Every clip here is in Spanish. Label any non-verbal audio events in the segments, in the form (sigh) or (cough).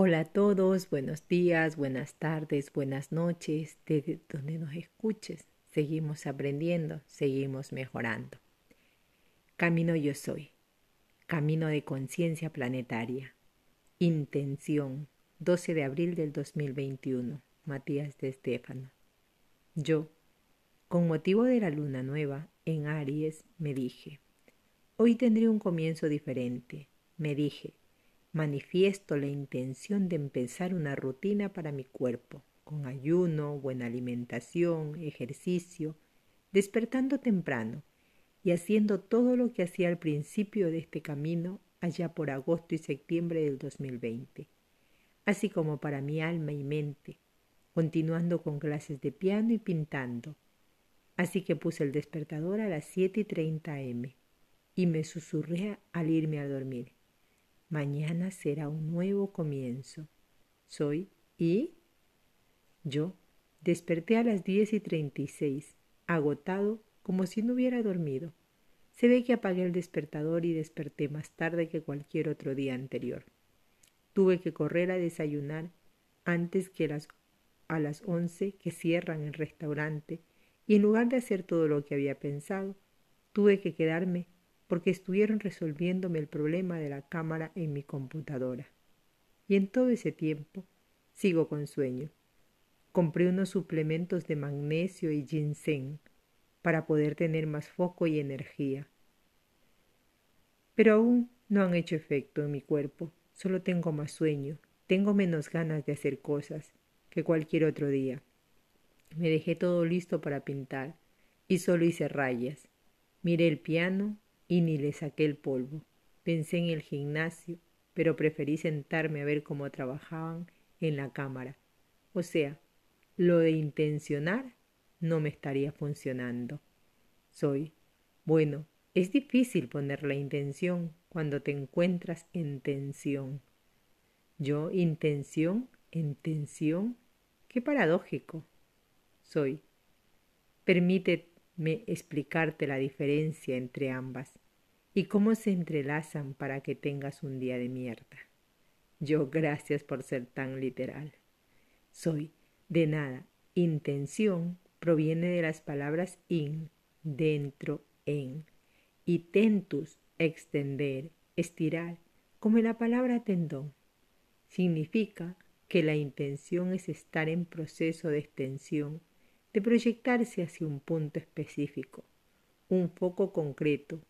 Hola a todos, buenos días, buenas tardes, buenas noches, desde donde nos escuches. Seguimos aprendiendo, seguimos mejorando. Camino yo soy. Camino de conciencia planetaria. Intención. 12 de abril del 2021. Matías de Estéfano. Yo, con motivo de la luna nueva en Aries, me dije, hoy tendré un comienzo diferente. Me dije, manifiesto la intención de empezar una rutina para mi cuerpo, con ayuno, buena alimentación, ejercicio, despertando temprano y haciendo todo lo que hacía al principio de este camino allá por agosto y septiembre del 2020, así como para mi alma y mente, continuando con clases de piano y pintando. Así que puse el despertador a las 7 y 30 am y me susurré al irme a dormir. Mañana será un nuevo comienzo. Soy y yo desperté a las diez y treinta y seis, agotado como si no hubiera dormido. Se ve que apagué el despertador y desperté más tarde que cualquier otro día anterior. Tuve que correr a desayunar antes que las, a las once que cierran el restaurante y en lugar de hacer todo lo que había pensado, tuve que quedarme porque estuvieron resolviéndome el problema de la cámara en mi computadora. Y en todo ese tiempo sigo con sueño. Compré unos suplementos de magnesio y ginseng para poder tener más foco y energía. Pero aún no han hecho efecto en mi cuerpo, solo tengo más sueño, tengo menos ganas de hacer cosas que cualquier otro día. Me dejé todo listo para pintar y solo hice rayas. Miré el piano y ni le saqué el polvo. Pensé en el gimnasio, pero preferí sentarme a ver cómo trabajaban en la cámara. O sea, lo de intencionar no me estaría funcionando. Soy, bueno, es difícil poner la intención cuando te encuentras en tensión. Yo, intención, en tensión, qué paradójico. Soy. Permítete me explicarte la diferencia entre ambas y cómo se entrelazan para que tengas un día de mierda. Yo gracias por ser tan literal. Soy de nada. Intención proviene de las palabras in, dentro, en, y tentus, extender, estirar, como la palabra tendón. Significa que la intención es estar en proceso de extensión de proyectarse hacia un punto específico, un foco concreto,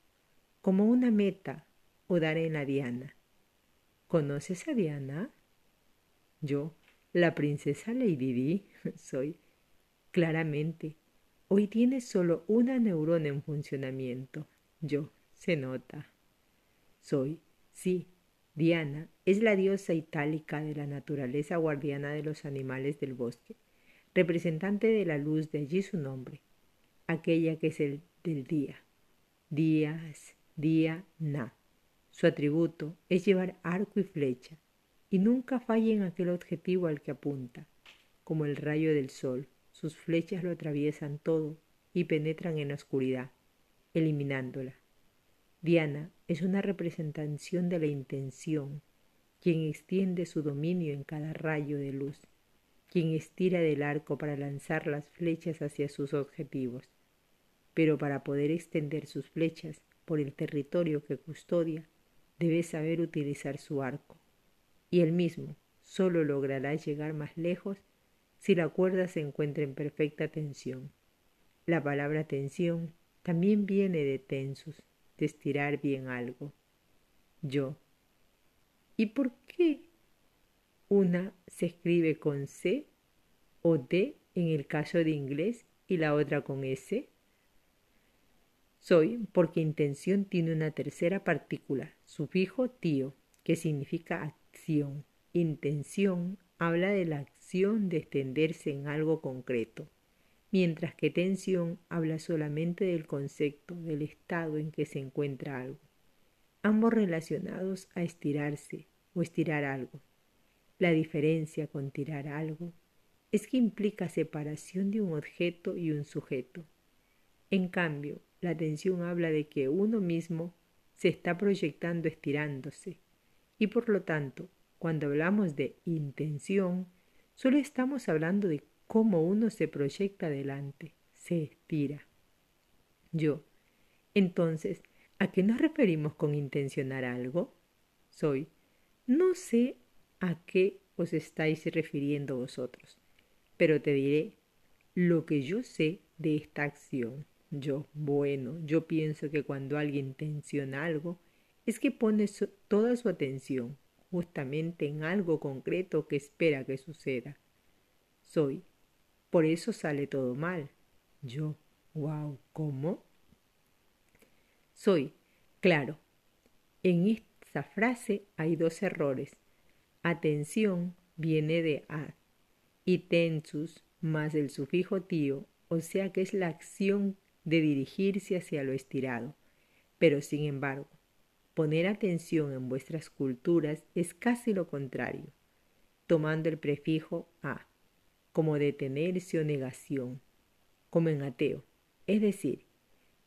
como una meta o dar en la diana. ¿Conoces a Diana? Yo, la princesa Lady Di, (laughs) soy. Claramente, hoy tienes solo una neurona en funcionamiento. Yo, se nota. Soy, sí, Diana es la diosa itálica de la naturaleza guardiana de los animales del bosque representante de la luz, de allí su nombre, aquella que es el del día. Días, día, na. Su atributo es llevar arco y flecha, y nunca falla en aquel objetivo al que apunta, como el rayo del sol. Sus flechas lo atraviesan todo y penetran en la oscuridad, eliminándola. Diana es una representación de la intención, quien extiende su dominio en cada rayo de luz quien estira del arco para lanzar las flechas hacia sus objetivos. Pero para poder extender sus flechas por el territorio que custodia, debe saber utilizar su arco. Y él mismo solo logrará llegar más lejos si la cuerda se encuentra en perfecta tensión. La palabra tensión también viene de tensus, de estirar bien algo. Yo. ¿Y por qué una se escribe con C o D en el caso de inglés y la otra con S. Soy porque intención tiene una tercera partícula, sufijo tío, que significa acción. Intención habla de la acción de extenderse en algo concreto, mientras que tensión habla solamente del concepto, del estado en que se encuentra algo, ambos relacionados a estirarse o estirar algo. La diferencia con tirar algo es que implica separación de un objeto y un sujeto. En cambio, la tensión habla de que uno mismo se está proyectando estirándose y por lo tanto cuando hablamos de intención, solo estamos hablando de cómo uno se proyecta adelante, se estira. Yo. Entonces, ¿a qué nos referimos con intencionar algo? Soy. No sé a qué os estáis refiriendo vosotros, pero te diré lo que yo sé de esta acción. Yo, bueno, yo pienso que cuando alguien intenciona algo, es que pone toda su atención justamente en algo concreto que espera que suceda. Soy. Por eso sale todo mal. Yo, wow, ¿cómo? Soy. Claro. En esta frase hay dos errores. Atención viene de a y tensus más el sufijo tío, o sea que es la acción de dirigirse hacia lo estirado. Pero sin embargo, poner atención en vuestras culturas es casi lo contrario, tomando el prefijo a, como detenerse o negación, como en ateo. Es decir,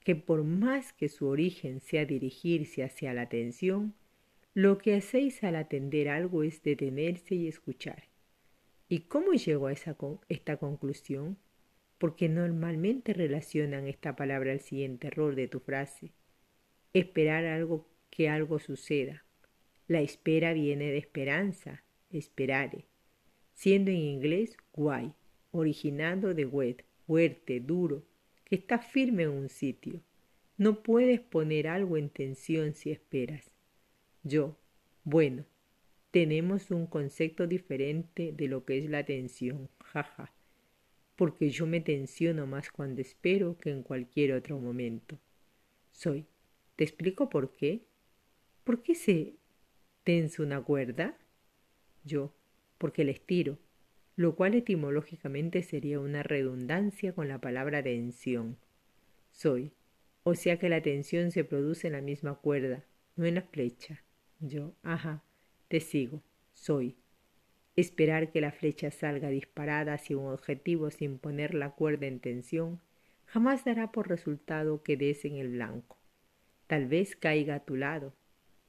que por más que su origen sea dirigirse hacia la atención, lo que hacéis al atender algo es detenerse y escuchar. ¿Y cómo llegó a esta conclusión? Porque normalmente relacionan esta palabra al siguiente error de tu frase. Esperar algo que algo suceda. La espera viene de esperanza, esperare, siendo en inglés guay, originando de wet, fuerte, duro, que está firme en un sitio. No puedes poner algo en tensión si esperas. Yo, bueno, tenemos un concepto diferente de lo que es la tensión, jaja, porque yo me tensiono más cuando espero que en cualquier otro momento. Soy. ¿Te explico por qué? ¿Por qué se tensa una cuerda? Yo, porque la estiro, lo cual etimológicamente sería una redundancia con la palabra tensión. Soy, o sea que la tensión se produce en la misma cuerda, no en la flecha. Yo, ajá, te sigo, soy. Esperar que la flecha salga disparada hacia un objetivo sin poner la cuerda en tensión jamás dará por resultado que des en el blanco. Tal vez caiga a tu lado.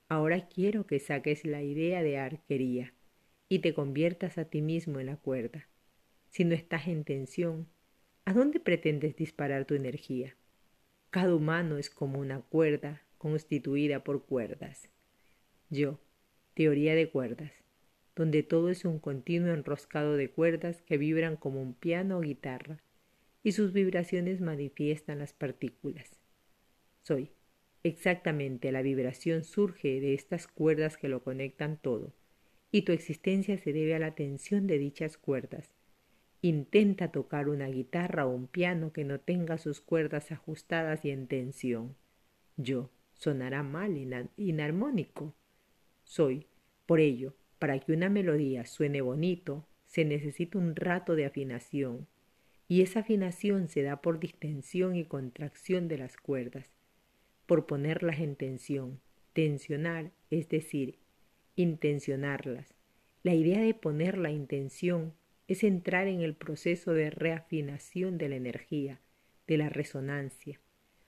Ahora quiero que saques la idea de arquería y te conviertas a ti mismo en la cuerda. Si no estás en tensión, ¿a dónde pretendes disparar tu energía? Cada humano es como una cuerda constituida por cuerdas. Yo, Teoría de cuerdas, donde todo es un continuo enroscado de cuerdas que vibran como un piano o guitarra, y sus vibraciones manifiestan las partículas. Soy. Exactamente, la vibración surge de estas cuerdas que lo conectan todo, y tu existencia se debe a la tensión de dichas cuerdas. Intenta tocar una guitarra o un piano que no tenga sus cuerdas ajustadas y en tensión. Yo, sonará mal, inarmónico soy. Por ello, para que una melodía suene bonito, se necesita un rato de afinación, y esa afinación se da por distensión y contracción de las cuerdas, por ponerlas en tensión. Tensionar, es decir, intencionarlas. La idea de poner la intención es entrar en el proceso de reafinación de la energía, de la resonancia,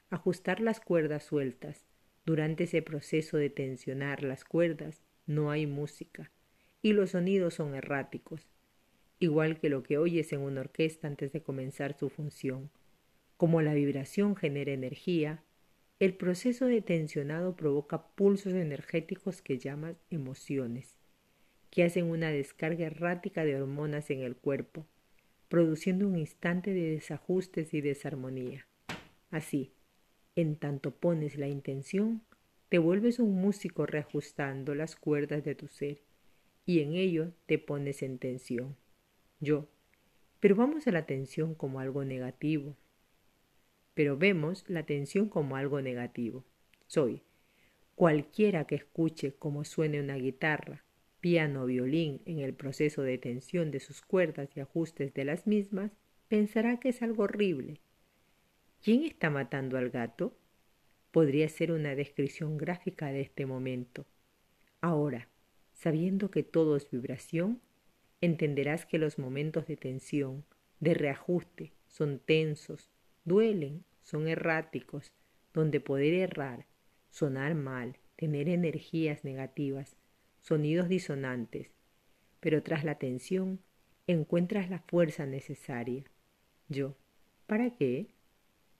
ajustar las cuerdas sueltas, durante ese proceso de tensionar las cuerdas no hay música y los sonidos son erráticos, igual que lo que oyes en una orquesta antes de comenzar su función. Como la vibración genera energía, el proceso de tensionado provoca pulsos energéticos que llaman emociones, que hacen una descarga errática de hormonas en el cuerpo, produciendo un instante de desajustes y desarmonía. Así, en tanto pones la intención, te vuelves un músico reajustando las cuerdas de tu ser y en ello te pones en tensión. Yo. Pero vamos a la tensión como algo negativo. Pero vemos la tensión como algo negativo. Soy. Cualquiera que escuche cómo suene una guitarra, piano o violín en el proceso de tensión de sus cuerdas y ajustes de las mismas, pensará que es algo horrible ¿Quién está matando al gato? Podría ser una descripción gráfica de este momento. Ahora, sabiendo que todo es vibración, entenderás que los momentos de tensión, de reajuste, son tensos, duelen, son erráticos, donde poder errar, sonar mal, tener energías negativas, sonidos disonantes, pero tras la tensión encuentras la fuerza necesaria. Yo, ¿para qué?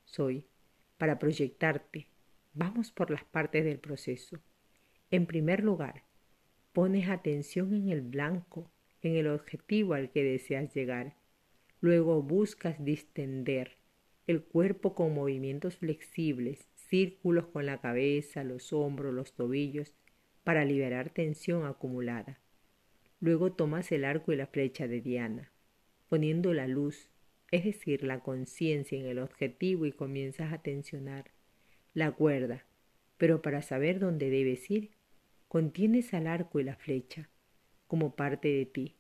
Soy, para proyectarte. Vamos por las partes del proceso. En primer lugar, pones atención en el blanco, en el objetivo al que deseas llegar. Luego buscas distender el cuerpo con movimientos flexibles, círculos con la cabeza, los hombros, los tobillos, para liberar tensión acumulada. Luego tomas el arco y la flecha de Diana, poniendo la luz, es decir, la conciencia en el objetivo y comienzas a tensionar la cuerda. Pero para saber dónde debes ir, contienes al arco y la flecha como parte de ti.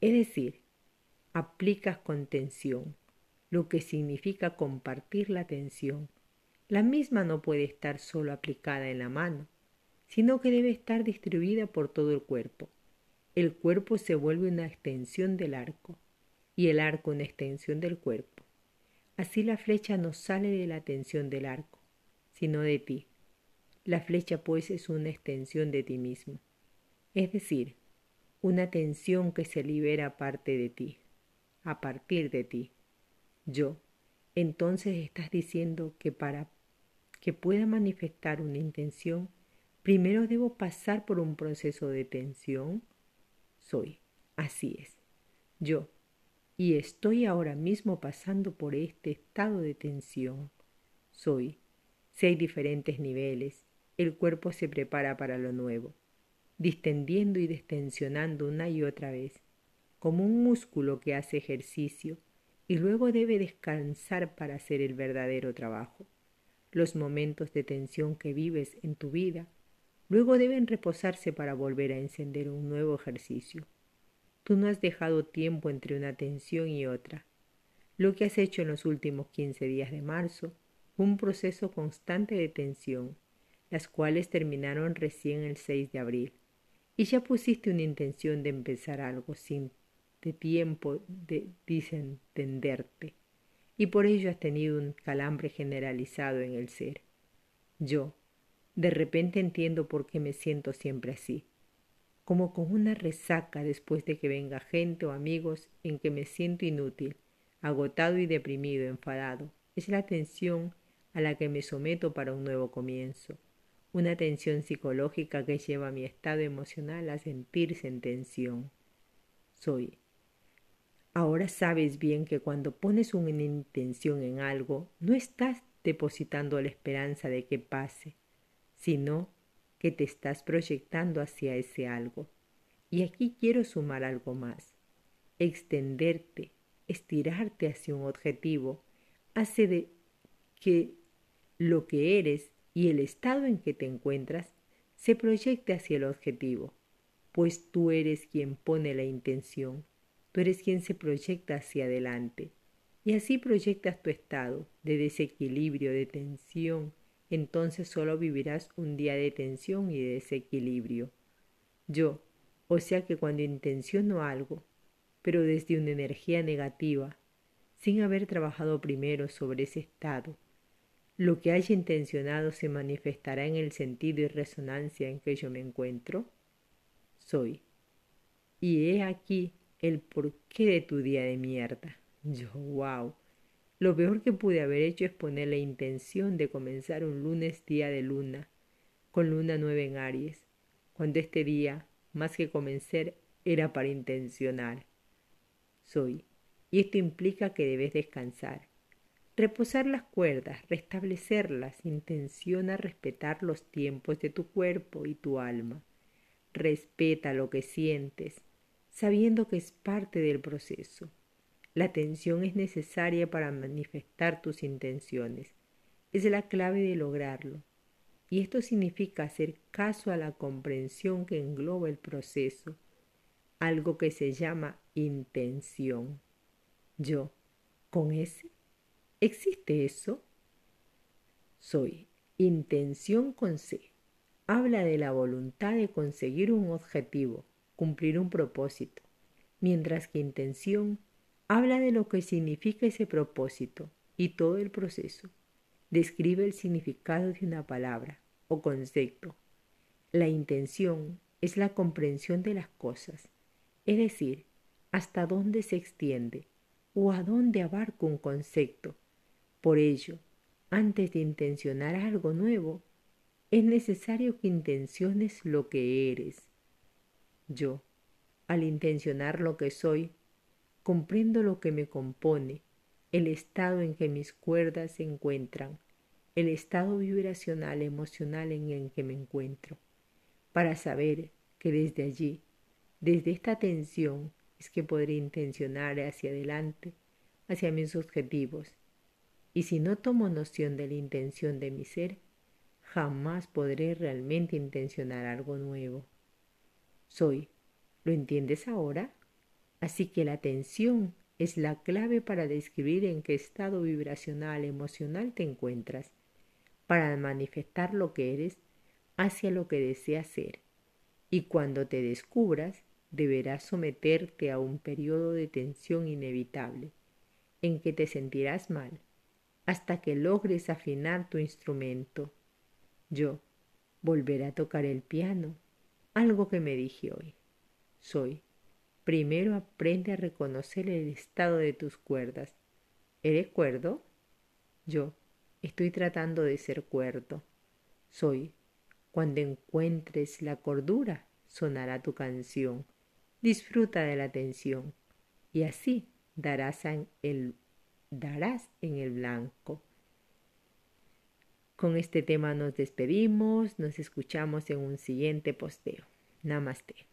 Es decir, aplicas con tensión, lo que significa compartir la tensión. La misma no puede estar solo aplicada en la mano, sino que debe estar distribuida por todo el cuerpo el cuerpo se vuelve una extensión del arco y el arco una extensión del cuerpo. Así la flecha no sale de la tensión del arco, sino de ti. La flecha pues es una extensión de ti mismo, es decir, una tensión que se libera aparte de ti, a partir de ti. Yo, entonces estás diciendo que para que pueda manifestar una intención, primero debo pasar por un proceso de tensión soy. Así es. Yo. Y estoy ahora mismo pasando por este estado de tensión. Soy. Si hay diferentes niveles, el cuerpo se prepara para lo nuevo, distendiendo y destensionando una y otra vez, como un músculo que hace ejercicio y luego debe descansar para hacer el verdadero trabajo. Los momentos de tensión que vives en tu vida Luego deben reposarse para volver a encender un nuevo ejercicio. Tú no has dejado tiempo entre una tensión y otra. Lo que has hecho en los últimos quince días de marzo un proceso constante de tensión, las cuales terminaron recién el 6 de abril. Y ya pusiste una intención de empezar algo sin de tiempo de desentenderte. Y por ello has tenido un calambre generalizado en el ser. Yo, de repente entiendo por qué me siento siempre así, como con una resaca después de que venga gente o amigos en que me siento inútil, agotado y deprimido, enfadado. Es la tensión a la que me someto para un nuevo comienzo, una tensión psicológica que lleva a mi estado emocional a sentirse en tensión. Soy. Ahora sabes bien que cuando pones una intención en algo, no estás depositando la esperanza de que pase, sino que te estás proyectando hacia ese algo. Y aquí quiero sumar algo más. Extenderte, estirarte hacia un objetivo, hace de que lo que eres y el estado en que te encuentras se proyecte hacia el objetivo, pues tú eres quien pone la intención, tú eres quien se proyecta hacia adelante, y así proyectas tu estado de desequilibrio, de tensión, entonces solo vivirás un día de tensión y de desequilibrio. Yo, o sea que cuando intenciono algo, pero desde una energía negativa, sin haber trabajado primero sobre ese estado, lo que haya intencionado se manifestará en el sentido y resonancia en que yo me encuentro. Soy. Y he aquí el porqué de tu día de mierda. Yo, wow. Lo peor que pude haber hecho es poner la intención de comenzar un lunes día de luna, con luna nueva en Aries, cuando este día, más que comenzar, era para intencionar. Soy, y esto implica que debes descansar, reposar las cuerdas, restablecerlas, intenciona respetar los tiempos de tu cuerpo y tu alma. Respeta lo que sientes, sabiendo que es parte del proceso. La atención es necesaria para manifestar tus intenciones. Es la clave de lograrlo. Y esto significa hacer caso a la comprensión que engloba el proceso, algo que se llama intención. Yo, con ese, ¿existe eso? Soy intención con C. Habla de la voluntad de conseguir un objetivo, cumplir un propósito, mientras que intención Habla de lo que significa ese propósito y todo el proceso. Describe el significado de una palabra o concepto. La intención es la comprensión de las cosas, es decir, hasta dónde se extiende o a dónde abarca un concepto. Por ello, antes de intencionar algo nuevo, es necesario que intenciones lo que eres. Yo, al intencionar lo que soy, comprendo lo que me compone, el estado en que mis cuerdas se encuentran, el estado vibracional emocional en el que me encuentro, para saber que desde allí, desde esta tensión, es que podré intencionar hacia adelante, hacia mis objetivos. Y si no tomo noción de la intención de mi ser, jamás podré realmente intencionar algo nuevo. Soy. ¿Lo entiendes ahora? Así que la atención es la clave para describir en qué estado vibracional emocional te encuentras, para manifestar lo que eres hacia lo que deseas ser. Y cuando te descubras, deberás someterte a un periodo de tensión inevitable, en que te sentirás mal, hasta que logres afinar tu instrumento. Yo volveré a tocar el piano, algo que me dije hoy. Soy. Primero aprende a reconocer el estado de tus cuerdas. ¿Eres cuerdo? Yo estoy tratando de ser cuerdo. Soy. Cuando encuentres la cordura, sonará tu canción disfruta de la atención y así darás el, darás en el blanco. Con este tema nos despedimos, nos escuchamos en un siguiente posteo. Namaste.